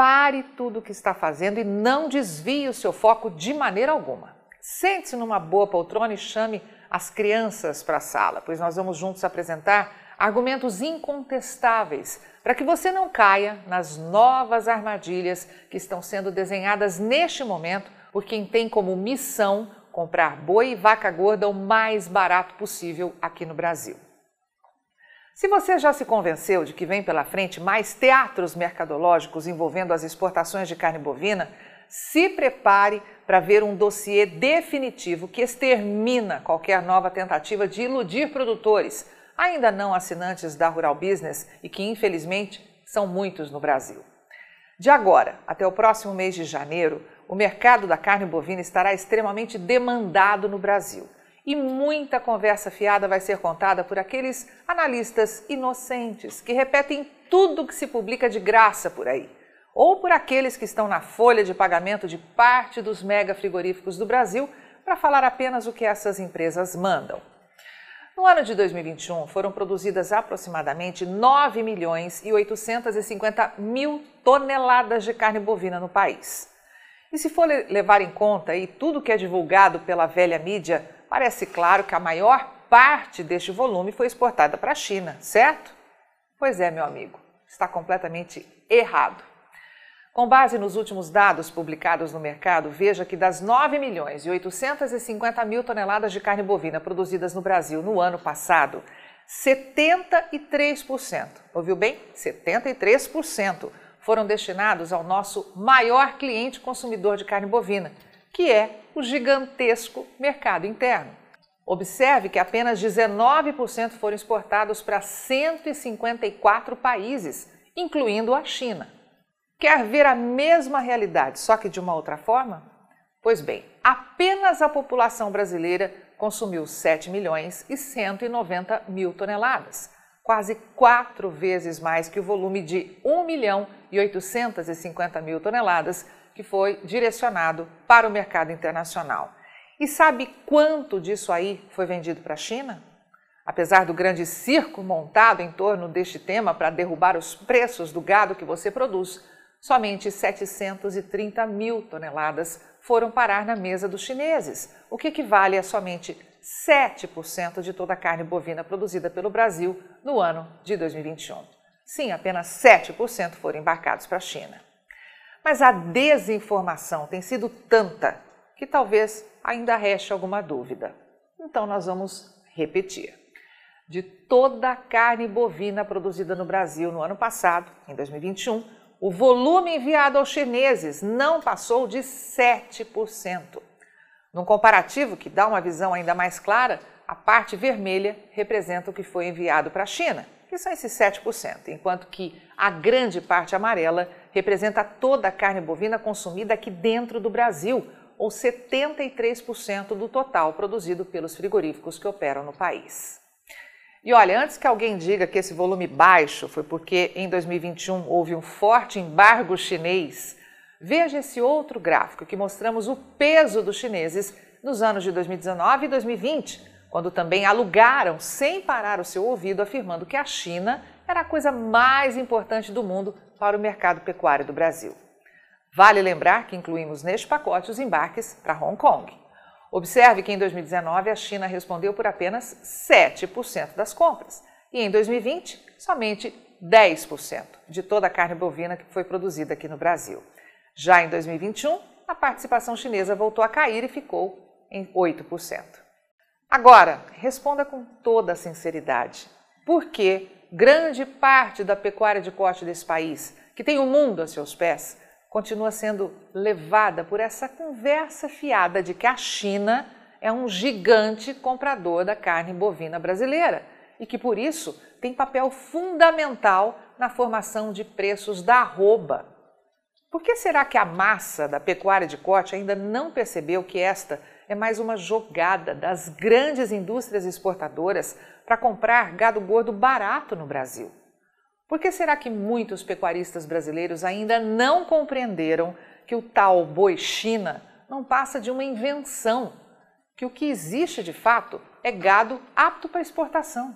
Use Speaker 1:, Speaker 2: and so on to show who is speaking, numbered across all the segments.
Speaker 1: Pare tudo o que está fazendo e não desvie o seu foco de maneira alguma. Sente-se numa boa poltrona e chame as crianças para a sala, pois nós vamos juntos apresentar argumentos incontestáveis para que você não caia nas novas armadilhas que estão sendo desenhadas neste momento por quem tem como missão comprar boi e vaca gorda o mais barato possível aqui no Brasil. Se você já se convenceu de que vem pela frente mais teatros mercadológicos envolvendo as exportações de carne bovina, se prepare para ver um dossiê definitivo que extermina qualquer nova tentativa de iludir produtores ainda não assinantes da Rural Business e que, infelizmente, são muitos no Brasil. De agora até o próximo mês de janeiro, o mercado da carne bovina estará extremamente demandado no Brasil. E muita conversa fiada vai ser contada por aqueles analistas inocentes que repetem tudo que se publica de graça por aí, ou por aqueles que estão na folha de pagamento de parte dos mega frigoríficos do Brasil para falar apenas o que essas empresas mandam. No ano de 2021, foram produzidas aproximadamente 9 milhões e 850 mil toneladas de carne bovina no país. E se for levar em conta aí tudo que é divulgado pela velha mídia, parece claro que a maior parte deste volume foi exportada para a China, certo? Pois é, meu amigo, está completamente errado. Com base nos últimos dados publicados no mercado, veja que das 9 milhões e 850 mil toneladas de carne bovina produzidas no Brasil no ano passado, 73%, ouviu bem? 73% foram destinados ao nosso maior cliente consumidor de carne bovina, que é o gigantesco mercado interno. Observe que apenas 19% foram exportados para 154 países, incluindo a China. Quer ver a mesma realidade, só que de uma outra forma? Pois bem, apenas a população brasileira consumiu 7 milhões e 190 mil toneladas, quase quatro vezes mais que o volume de 1 milhão e 850 mil toneladas que foi direcionado para o mercado internacional. E sabe quanto disso aí foi vendido para a China? Apesar do grande circo montado em torno deste tema para derrubar os preços do gado que você produz, somente 730 mil toneladas foram parar na mesa dos chineses, o que equivale a somente 7% de toda a carne bovina produzida pelo Brasil no ano de 2021. Sim, apenas 7% foram embarcados para a China. Mas a desinformação tem sido tanta que talvez ainda reste alguma dúvida. Então nós vamos repetir. De toda a carne bovina produzida no Brasil no ano passado, em 2021, o volume enviado aos chineses não passou de 7%. Num comparativo que dá uma visão ainda mais clara, a parte vermelha representa o que foi enviado para a China, que são esses 7%, enquanto que a grande parte amarela representa toda a carne bovina consumida aqui dentro do Brasil, ou 73% do total produzido pelos frigoríficos que operam no país. E olha, antes que alguém diga que esse volume baixo foi porque em 2021 houve um forte embargo chinês, veja esse outro gráfico que mostramos o peso dos chineses nos anos de 2019 e 2020, quando também alugaram sem parar o seu ouvido, afirmando que a China era a coisa mais importante do mundo para o mercado pecuário do Brasil. Vale lembrar que incluímos neste pacote os embarques para Hong Kong. Observe que em 2019 a China respondeu por apenas 7% das compras e em 2020 somente 10% de toda a carne bovina que foi produzida aqui no Brasil. Já em 2021, a participação chinesa voltou a cair e ficou em 8%. Agora, responda com toda a sinceridade. Por que grande parte da pecuária de corte desse país, que tem o mundo a seus pés, continua sendo levada por essa conversa fiada de que a China é um gigante comprador da carne bovina brasileira e que por isso tem papel fundamental na formação de preços da arroba. Por que será que a massa da pecuária de corte ainda não percebeu que esta é mais uma jogada das grandes indústrias exportadoras para comprar gado gordo barato no Brasil? Por que será que muitos pecuaristas brasileiros ainda não compreenderam que o tal boi China não passa de uma invenção, que o que existe de fato é gado apto para exportação?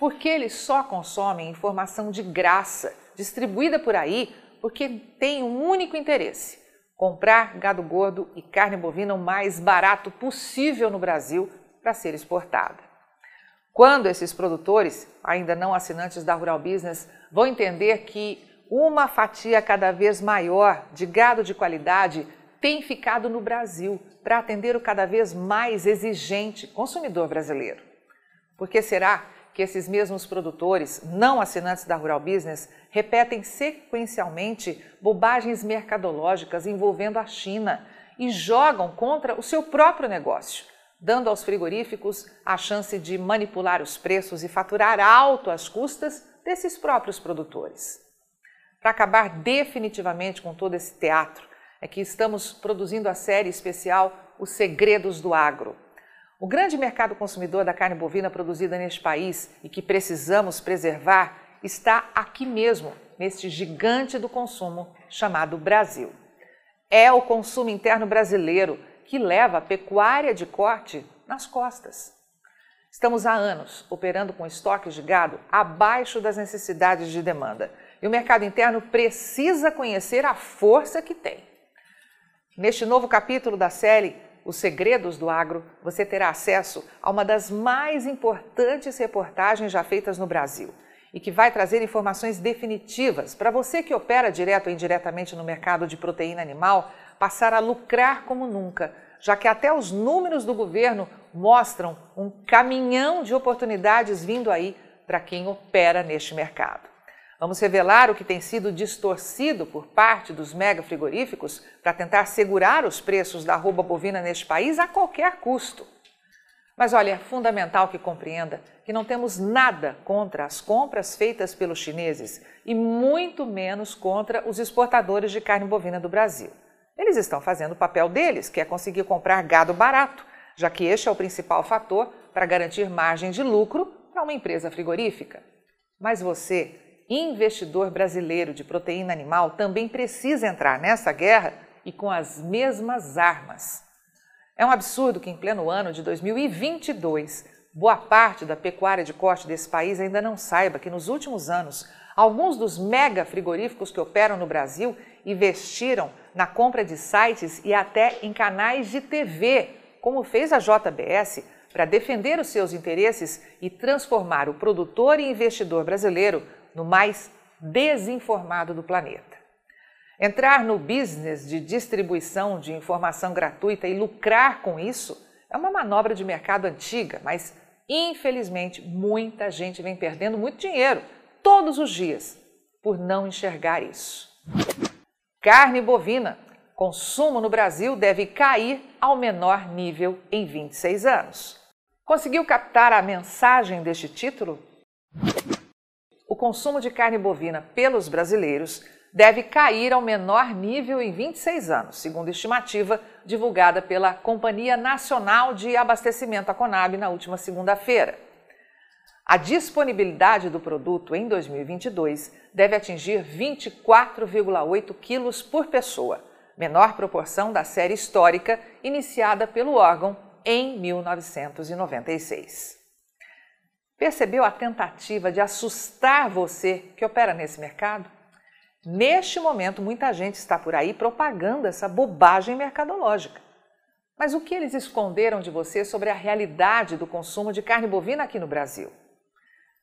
Speaker 1: Porque eles só consomem informação de graça, distribuída por aí, porque tem um único interesse: comprar gado gordo e carne bovina o mais barato possível no Brasil para ser exportada. Quando esses produtores, ainda não assinantes da Rural Business, vão entender que uma fatia cada vez maior de gado de qualidade tem ficado no Brasil para atender o cada vez mais exigente consumidor brasileiro. Por que será que esses mesmos produtores, não assinantes da Rural Business, repetem sequencialmente bobagens mercadológicas envolvendo a China e jogam contra o seu próprio negócio? Dando aos frigoríficos a chance de manipular os preços e faturar alto às custas desses próprios produtores. Para acabar definitivamente com todo esse teatro, é que estamos produzindo a série especial Os Segredos do Agro. O grande mercado consumidor da carne bovina produzida neste país e que precisamos preservar está aqui mesmo, neste gigante do consumo chamado Brasil. É o consumo interno brasileiro que leva a pecuária de corte nas costas. Estamos há anos operando com estoques de gado abaixo das necessidades de demanda e o mercado interno precisa conhecer a força que tem. Neste novo capítulo da série Os Segredos do Agro, você terá acesso a uma das mais importantes reportagens já feitas no Brasil e que vai trazer informações definitivas para você que opera direto ou indiretamente no mercado de proteína animal passar a lucrar como nunca, já que até os números do governo mostram um caminhão de oportunidades vindo aí para quem opera neste mercado. Vamos revelar o que tem sido distorcido por parte dos mega frigoríficos para tentar segurar os preços da arroba bovina neste país a qualquer custo. Mas olha, é fundamental que compreenda que não temos nada contra as compras feitas pelos chineses e muito menos contra os exportadores de carne bovina do Brasil. Eles estão fazendo o papel deles, que é conseguir comprar gado barato, já que este é o principal fator para garantir margem de lucro para uma empresa frigorífica. Mas você, investidor brasileiro de proteína animal, também precisa entrar nessa guerra e com as mesmas armas. É um absurdo que, em pleno ano de 2022, boa parte da pecuária de corte desse país ainda não saiba que, nos últimos anos, alguns dos mega frigoríficos que operam no Brasil investiram na compra de sites e até em canais de TV, como fez a JBS, para defender os seus interesses e transformar o produtor e investidor brasileiro no mais desinformado do planeta. Entrar no business de distribuição de informação gratuita e lucrar com isso é uma manobra de mercado antiga, mas infelizmente muita gente vem perdendo muito dinheiro todos os dias por não enxergar isso. Carne bovina. Consumo no Brasil deve cair ao menor nível em 26 anos. Conseguiu captar a mensagem deste título? O consumo de carne bovina pelos brasileiros deve cair ao menor nível em 26 anos, segundo estimativa divulgada pela Companhia Nacional de Abastecimento, a Conab, na última segunda-feira. A disponibilidade do produto em 2022 deve atingir 24,8 quilos por pessoa, menor proporção da série histórica iniciada pelo órgão em 1996. Percebeu a tentativa de assustar você que opera nesse mercado? Neste momento, muita gente está por aí propagando essa bobagem mercadológica. Mas o que eles esconderam de você sobre a realidade do consumo de carne bovina aqui no Brasil?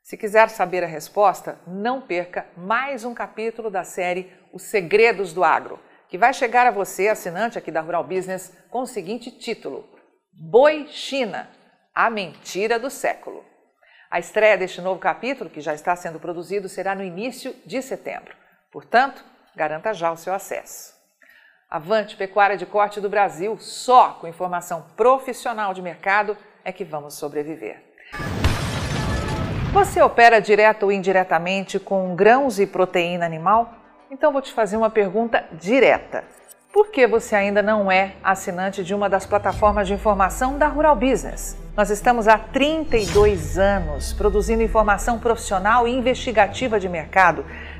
Speaker 1: Se quiser saber a resposta, não perca mais um capítulo da série Os Segredos do Agro, que vai chegar a você, assinante aqui da Rural Business, com o seguinte título: Boi China, a mentira do século. A estreia deste novo capítulo, que já está sendo produzido, será no início de setembro. Portanto, garanta já o seu acesso. Avante Pecuária de Corte do Brasil, só com informação profissional de mercado é que vamos sobreviver. Você opera direto ou indiretamente com grãos e proteína animal? Então vou te fazer uma pergunta direta. Por que você ainda não é assinante de uma das plataformas de informação da Rural Business? Nós estamos há 32 anos produzindo informação profissional e investigativa de mercado,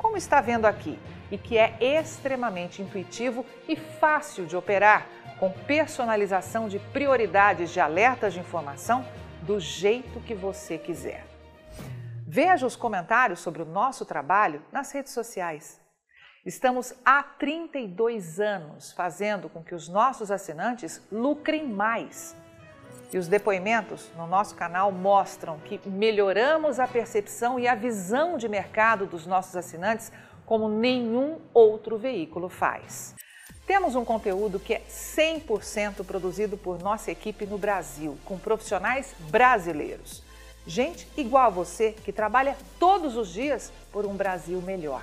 Speaker 1: como está vendo aqui, e que é extremamente intuitivo e fácil de operar, com personalização de prioridades de alertas de informação do jeito que você quiser. Veja os comentários sobre o nosso trabalho nas redes sociais. Estamos há 32 anos fazendo com que os nossos assinantes lucrem mais. E os depoimentos no nosso canal mostram que melhoramos a percepção e a visão de mercado dos nossos assinantes como nenhum outro veículo faz. Temos um conteúdo que é 100% produzido por nossa equipe no Brasil, com profissionais brasileiros. Gente igual a você que trabalha todos os dias por um Brasil melhor.